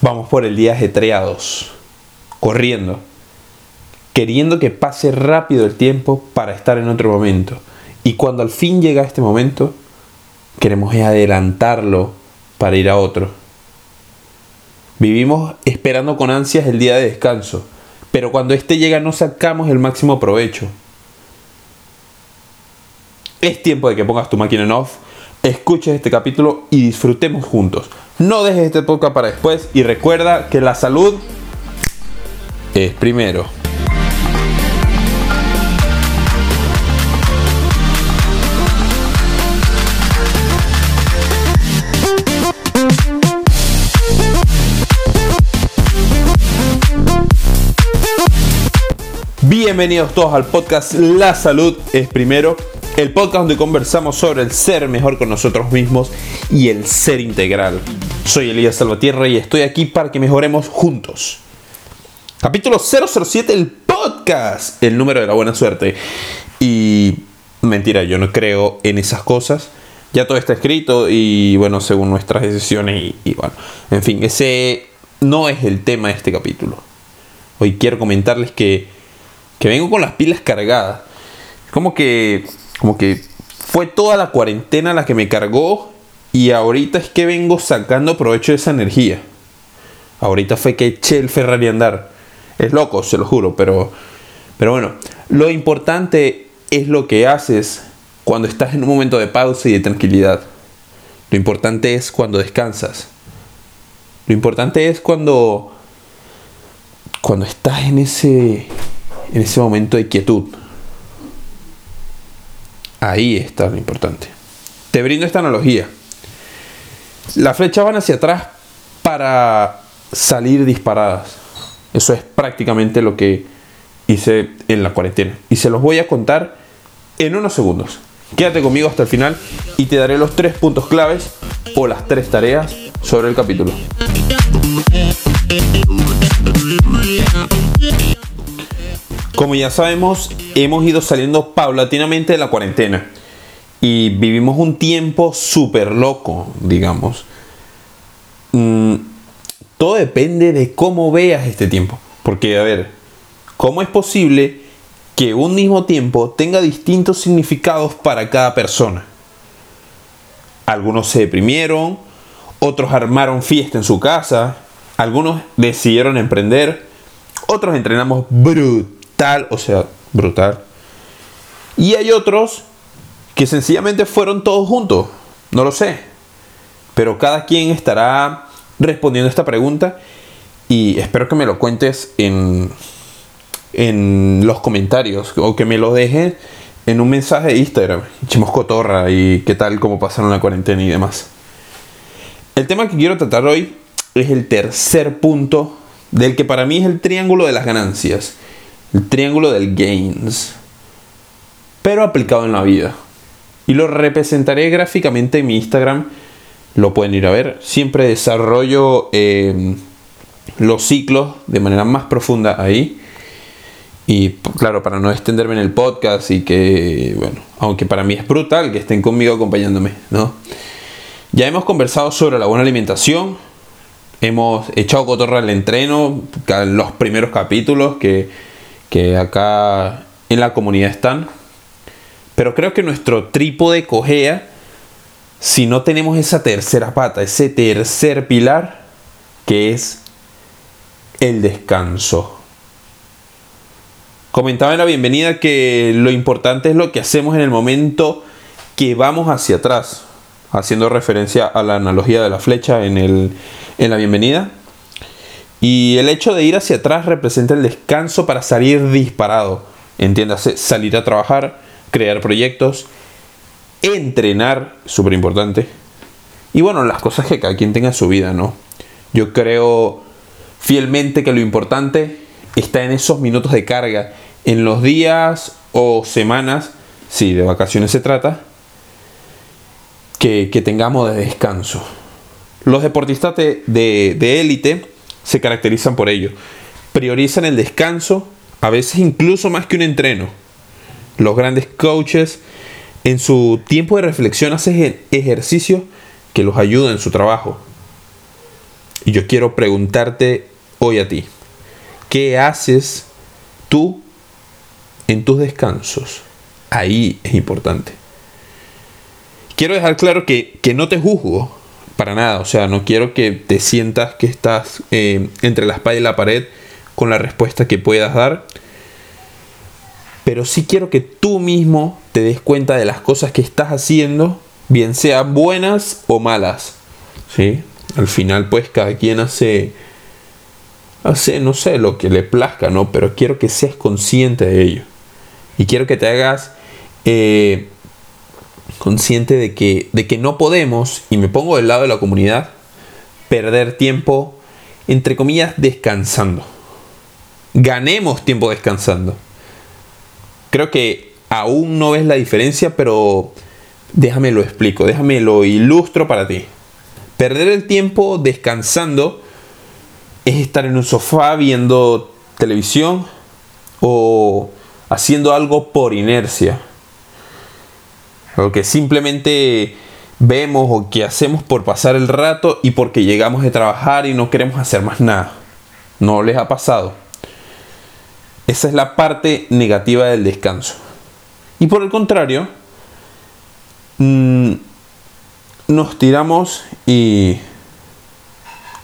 Vamos por el día ajetreados, corriendo, queriendo que pase rápido el tiempo para estar en otro momento. Y cuando al fin llega este momento, queremos adelantarlo para ir a otro. Vivimos esperando con ansias el día de descanso, pero cuando este llega no sacamos el máximo provecho. Es tiempo de que pongas tu máquina en off, escuches este capítulo y disfrutemos juntos. No dejes este podcast para después y recuerda que la salud es primero. Bienvenidos todos al podcast La Salud es Primero, el podcast donde conversamos sobre el ser mejor con nosotros mismos y el ser integral. Soy Elías Salvatierra y estoy aquí para que mejoremos juntos. Capítulo 007, el podcast, el número de la buena suerte. Y mentira, yo no creo en esas cosas. Ya todo está escrito y bueno, según nuestras decisiones y, y bueno, en fin, ese no es el tema de este capítulo. Hoy quiero comentarles que que vengo con las pilas cargadas. Como que, como que fue toda la cuarentena la que me cargó y ahorita es que vengo sacando provecho de esa energía. Ahorita fue que eché el Ferrari a andar. Es loco, se lo juro, pero, pero bueno, lo importante es lo que haces cuando estás en un momento de pausa y de tranquilidad. Lo importante es cuando descansas. Lo importante es cuando cuando estás en ese en ese momento de quietud. Ahí está lo importante. Te brindo esta analogía. Las flechas van hacia atrás para salir disparadas. Eso es prácticamente lo que hice en la cuarentena. Y se los voy a contar en unos segundos. Quédate conmigo hasta el final y te daré los tres puntos claves o las tres tareas sobre el capítulo. Como ya sabemos, hemos ido saliendo paulatinamente de la cuarentena y vivimos un tiempo súper loco, digamos. Mm, todo depende de cómo veas este tiempo. Porque, a ver, ¿cómo es posible que un mismo tiempo tenga distintos significados para cada persona? Algunos se deprimieron, otros armaron fiesta en su casa, algunos decidieron emprender, otros entrenamos brutal o sea, brutal. Y hay otros que sencillamente fueron todos juntos, no lo sé. Pero cada quien estará respondiendo esta pregunta y espero que me lo cuentes en, en los comentarios o que me lo dejes en un mensaje de Instagram. Echemos cotorra y qué tal, cómo pasaron la cuarentena y demás. El tema que quiero tratar hoy es el tercer punto del que para mí es el triángulo de las ganancias el triángulo del gains, pero aplicado en la vida. Y lo representaré gráficamente en mi Instagram, lo pueden ir a ver. Siempre desarrollo em, los ciclos de manera más profunda ahí. Y claro, para no extenderme en el podcast y que, bueno, aunque para mí es brutal que estén conmigo acompañándome, ¿no? Ya hemos conversado sobre la buena alimentación, hemos echado cotorra al entreno, en los primeros capítulos que que acá en la comunidad están. Pero creo que nuestro trípode cojea si no tenemos esa tercera pata, ese tercer pilar, que es el descanso. Comentaba en la bienvenida que lo importante es lo que hacemos en el momento que vamos hacia atrás, haciendo referencia a la analogía de la flecha en, el, en la bienvenida. Y el hecho de ir hacia atrás representa el descanso para salir disparado. Entiéndase, salir a trabajar, crear proyectos, entrenar, súper importante. Y bueno, las cosas que cada quien tenga en su vida, ¿no? Yo creo fielmente que lo importante está en esos minutos de carga, en los días o semanas, si de vacaciones se trata, que, tengamos de descanso. Los deportistas de élite se caracterizan por ello. Priorizan el descanso, a veces incluso más que un entreno. Los grandes coaches en su tiempo de reflexión hacen ejercicios que los ayudan en su trabajo. Y yo quiero preguntarte hoy a ti, ¿qué haces tú en tus descansos? Ahí es importante. Quiero dejar claro que, no te juzgo para nada, o sea, no quiero que te sientas que estás eh, entre la espalda y la pared con la respuesta que puedas dar, pero sí quiero que tú mismo te des cuenta de las cosas que estás haciendo, bien sean buenas o malas. ¿sí? Al final, pues cada quien hace, hace, no sé, lo que le plazca, ¿no? Pero quiero que seas consciente de ello. Y quiero que te hagas eh, consciente de que, de que no podemos, y me pongo del lado de la comunidad, perder tiempo, entre comillas, descansando. Ganemos tiempo descansando. Creo que aún no ves la diferencia, pero déjame lo explico, déjame lo ilustro para ti. Perder el tiempo descansando es estar en un sofá viendo televisión o haciendo algo por inercia. Lo que simplemente vemos o que hacemos por pasar el rato y porque llegamos de trabajar y no queremos hacer más nada. ¿No les ha pasado? Esa es la parte negativa del descanso. Y por el contrario, mm, nos tiramos y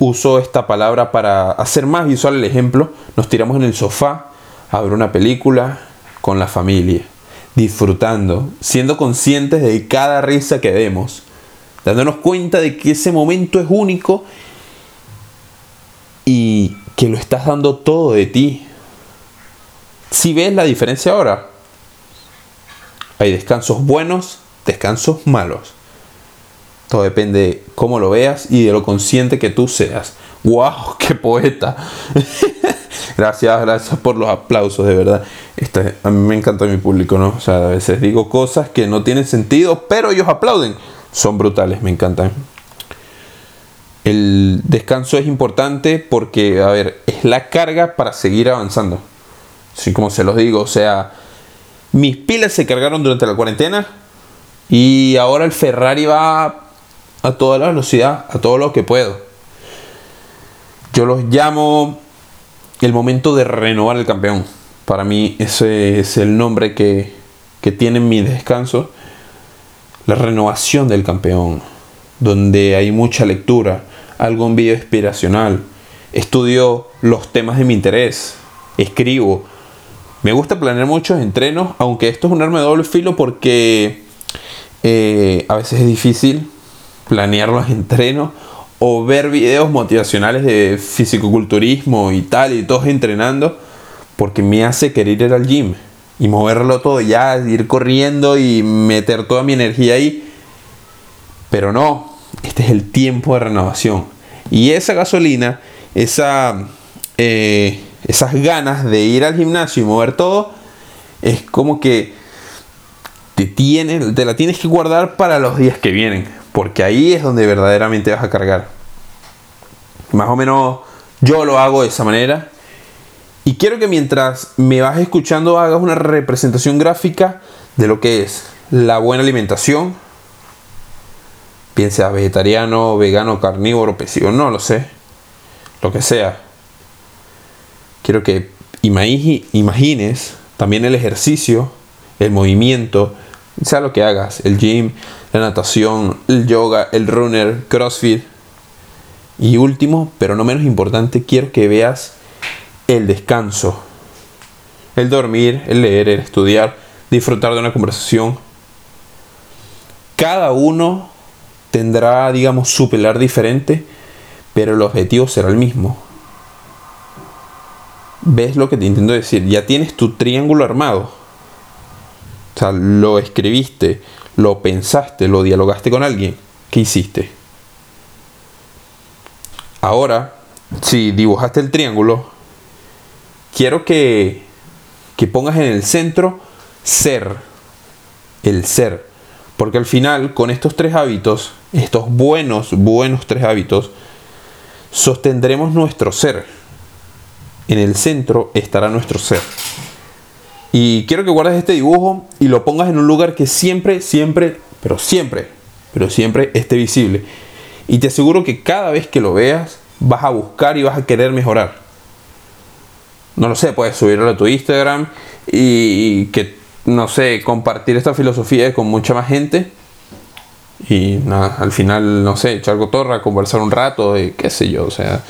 uso esta palabra para hacer más visual el ejemplo. Nos tiramos en el sofá a ver una película con la familia, disfrutando, siendo conscientes de cada risa que vemos, dándonos cuenta de que ese momento es único y que lo estás dando todo de ti. Si ves la diferencia ahora, hay descansos buenos, descansos malos. Todo depende de cómo lo veas y de lo consciente que tú seas. ¡Wow! ¡Qué poeta! Gracias, gracias por los aplausos, de verdad. Este, a mí me encanta mi público, ¿no? O sea, a veces digo cosas que no tienen sentido, pero ellos aplauden. Son brutales, me encantan. El descanso es importante porque, a ver, es la carga para seguir avanzando. Así como se los digo, o sea, mis pilas se cargaron durante la cuarentena y ahora el Ferrari va a toda la velocidad, a todo lo que puedo. Yo los llamo el momento de renovar el campeón. Para mí ese es el nombre que, que tiene mi descanso. La renovación del campeón, donde hay mucha lectura, algún video inspiracional. Estudio los temas de mi interés, escribo. Me gusta planear muchos entrenos, aunque esto es un arma de doble filo porque eh, a veces es difícil planear los entrenos o ver videos motivacionales de fisicoculturismo y tal, y todos entrenando, porque me hace querer ir al gym y moverlo todo ya, ir corriendo y meter toda mi energía ahí. Pero no, este es el tiempo de renovación. Y esa gasolina, esa, eh, esas ganas de ir al gimnasio y mover todo, es como que te, te la tienes que guardar para los días que vienen porque ahí es donde verdaderamente vas a cargar. Más o menos yo lo hago de esa manera. Y quiero que mientras me vas escuchando hagas una representación gráfica de lo que es la buena alimentación. Piensa vegetariano, vegano, carnívoro, pesívo, no lo sé. Lo que sea. Quiero que imagines también el ejercicio, el movimiento, sea lo que hagas, el gym, la natación, el yoga, el runner, CrossFit. Y último, pero no menos importante, quiero que veas el descanso. El dormir, el leer, el estudiar, disfrutar de una conversación. Cada uno tendrá, digamos, su pilar diferente, pero el objetivo será el mismo. ¿Ves lo que te intento decir? Ya tienes tu triángulo armado. O sea, lo escribiste, lo pensaste, lo dialogaste con alguien, ¿qué hiciste? Ahora, si dibujaste el triángulo, quiero que, que pongas en el centro ser, el ser. Porque al final, con estos tres hábitos, estos buenos, buenos tres hábitos, sostendremos nuestro ser. En el centro estará nuestro ser. Y quiero que guardes este dibujo y lo pongas en un lugar que siempre, siempre, pero siempre, pero siempre esté visible. Y te aseguro que cada vez que lo veas, vas a buscar y vas a querer mejorar. No lo sé, puedes subirlo a tu Instagram y que, no sé, compartir esta filosofía con mucha más gente. Y nada, al final, no sé, echar cotorra, conversar un rato, qué sé yo, o sea,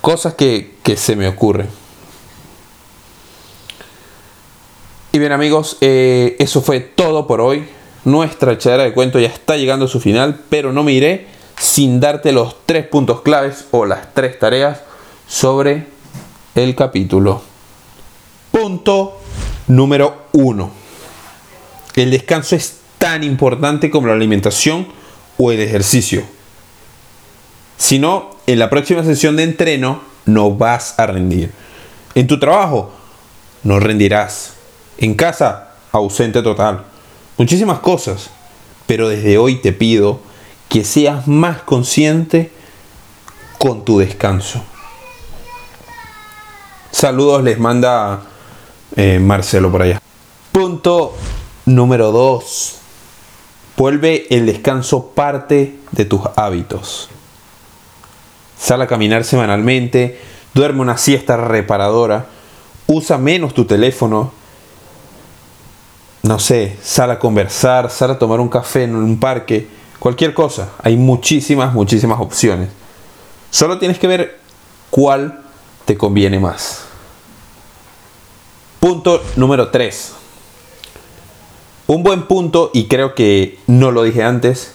cosas que, que se me ocurren. Y bien amigos, eh, eso fue todo por hoy. Nuestra echadera de cuento ya está llegando a su final, pero no me iré sin darte los tres puntos claves o las tres tareas sobre el capítulo. Punto número uno. El descanso es tan importante como la alimentación o el ejercicio. Si no, en la próxima sesión de entreno no vas a rendir. En tu trabajo no rendirás. En casa, ausente total. Muchísimas cosas. Pero desde hoy te pido que seas más consciente con tu descanso. Saludos les manda eh, Marcelo por allá. Punto número 2. Vuelve el descanso parte de tus hábitos. Sal a caminar semanalmente, duerme una siesta reparadora, usa menos tu teléfono, no sé, sal a conversar, sal a tomar un café en un parque, cualquier cosa. Hay muchísimas, muchísimas opciones. Solo tienes que ver cuál te conviene más. Punto número 3. Un buen punto, y creo que no lo dije antes,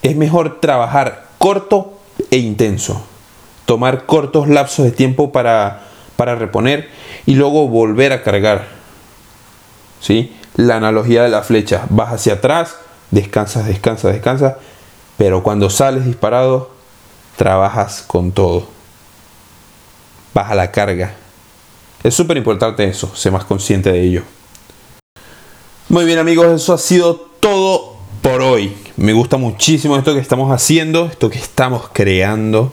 es mejor trabajar corto e intenso. Tomar cortos lapsos de tiempo para, para reponer y luego volver a cargar. ¿Sí? La analogía de la flecha. Vas hacia atrás, descansas, descansas, descansas, pero cuando sales disparado, trabajas con todo. Vas a la carga. Es súper importante eso, sé más consciente de ello. Muy bien amigos, eso ha sido todo por hoy. Me gusta muchísimo esto que estamos haciendo, esto que estamos creando.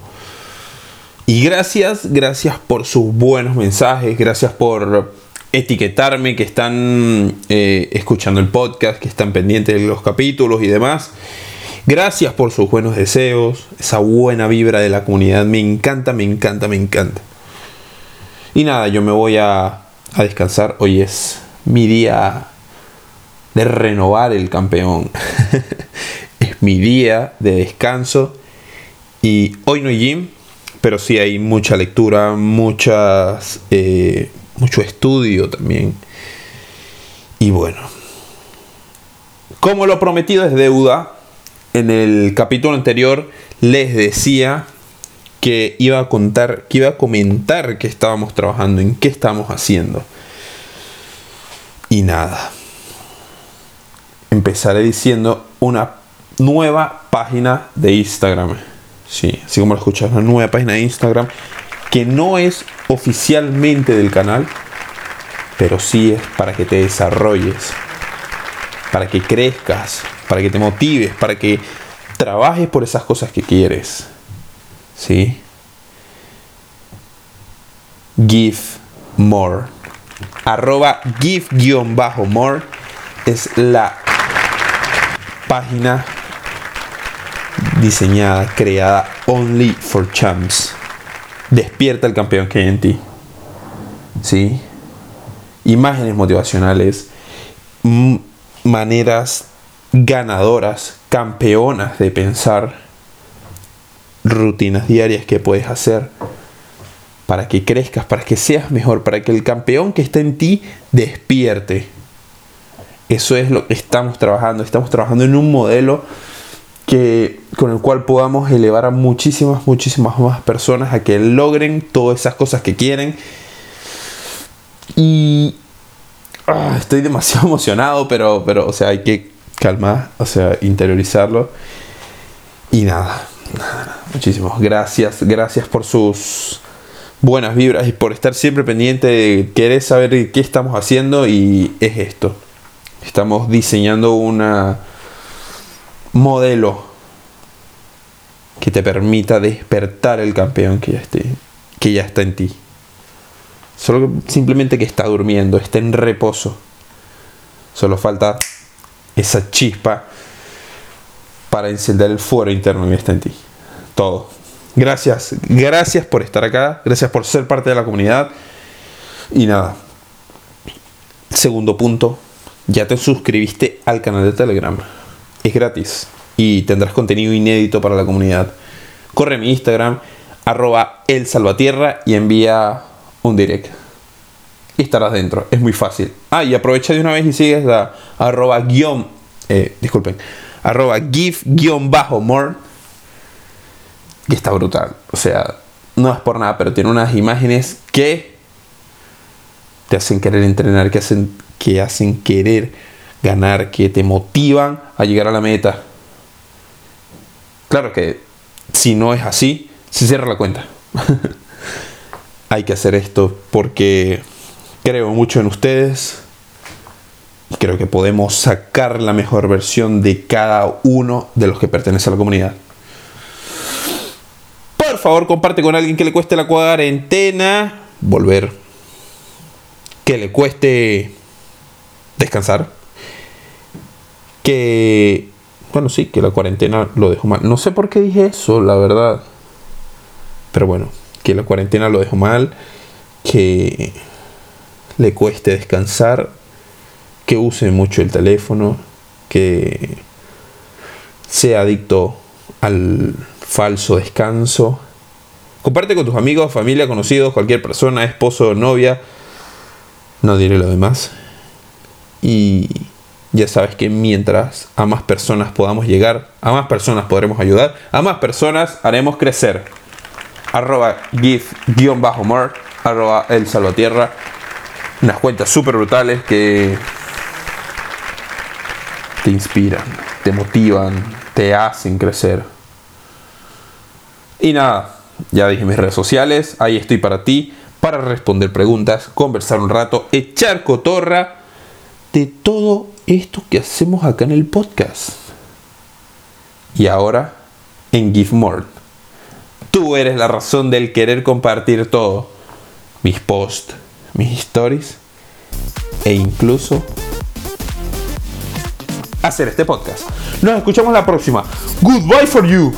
Y gracias, gracias por sus buenos mensajes, gracias por etiquetarme que están eh, escuchando el podcast, que están pendientes de los capítulos y demás. Gracias por sus buenos deseos, esa buena vibra de la comunidad. Me encanta, me encanta, me encanta. Y nada, yo me voy a, a descansar. Hoy es mi día de renovar el campeón. es mi día de descanso. Y hoy no hay gym, pero sí hay mucha lectura, muchas... Eh, mucho estudio también. Y bueno, como lo prometido es deuda, en el capítulo anterior les decía que iba a contar, que iba a comentar que estábamos trabajando, en qué estamos haciendo. Y nada. Empezaré diciendo una nueva página de Instagram. Sí, así como lo escuchas, una nueva página de Instagram que no es oficialmente del canal, pero sí es para que te desarrolles, para que crezcas, para que te motives, para que trabajes por esas cosas que quieres. ¿Sí? Give more. Arroba give-more es la página diseñada, creada only for champs despierta el campeón que hay en ti. ¿Sí? Imágenes motivacionales, maneras ganadoras, campeonas de pensar, rutinas diarias que puedes hacer para que crezcas, para que seas mejor, para que el campeón que está en ti despierte. Eso es lo que estamos trabajando. Estamos trabajando en un modelo que, con el cual podamos elevar a muchísimas, muchísimas más personas a que logren todas esas cosas que quieren. Y ah, estoy demasiado emocionado, pero, pero, o sea, hay que calmar, o sea, interiorizarlo. Y nada, nada, muchísimas gracias, gracias por sus buenas vibras y por estar siempre pendiente de querer saber qué estamos haciendo y es esto. Estamos diseñando una modelo que te permita despertar el campeón que ya, esté, que ya está en ti. Solo simplemente que está durmiendo, está en reposo. Solo falta esa chispa para encender el fuego interno que está en ti. Todo. Gracias, gracias por estar acá, gracias por ser parte de la comunidad. Y nada, segundo punto, ya te suscribiste al canal de Telegram. Es gratis y tendrás contenido inédito para la comunidad. Corre mi Instagram, arroba el salvatierra y envía un direct. Y estarás dentro, es muy fácil. Ah, y aprovecha de una vez y sigues la arroba guion, eh, disculpen, arroba gif guion bajo more. Y está brutal. O sea, no es por nada, pero tiene unas imágenes que te hacen querer entrenar, que hacen, que hacen querer ganar, que te motivan a llegar a la meta. Claro que si no es así, se cierra la cuenta. Hay que hacer esto porque creo mucho en ustedes. Creo que podemos sacar la mejor versión de cada uno de los que pertenece a la comunidad. Por favor, comparte con alguien que le cueste la cuarentena. Volver. Que le cueste descansar. Que bueno, sí, que la cuarentena lo dejó mal. No sé por qué dije eso, la verdad. Pero bueno, que la cuarentena lo dejó mal, que le cueste descansar, que use mucho el teléfono, que sea adicto al falso descanso. Comparte con tus amigos, familia, conocidos, cualquier persona, esposo novia. No diré lo demás. Y ya sabes que mientras a más personas podamos llegar, a más personas podremos ayudar, a más personas haremos crecer. Arroba gif-more, arroba el salvatierra. Unas cuentas súper brutales que te inspiran, te motivan, te hacen crecer. Y nada, ya dije mis redes sociales, ahí estoy para ti, para responder preguntas, conversar un rato, echar cotorra de todo esto que hacemos acá en el podcast. Y ahora en Give More. Tú eres la razón del querer compartir todo. Mis posts, mis stories e incluso hacer este podcast. Nos escuchamos la próxima. Goodbye for you.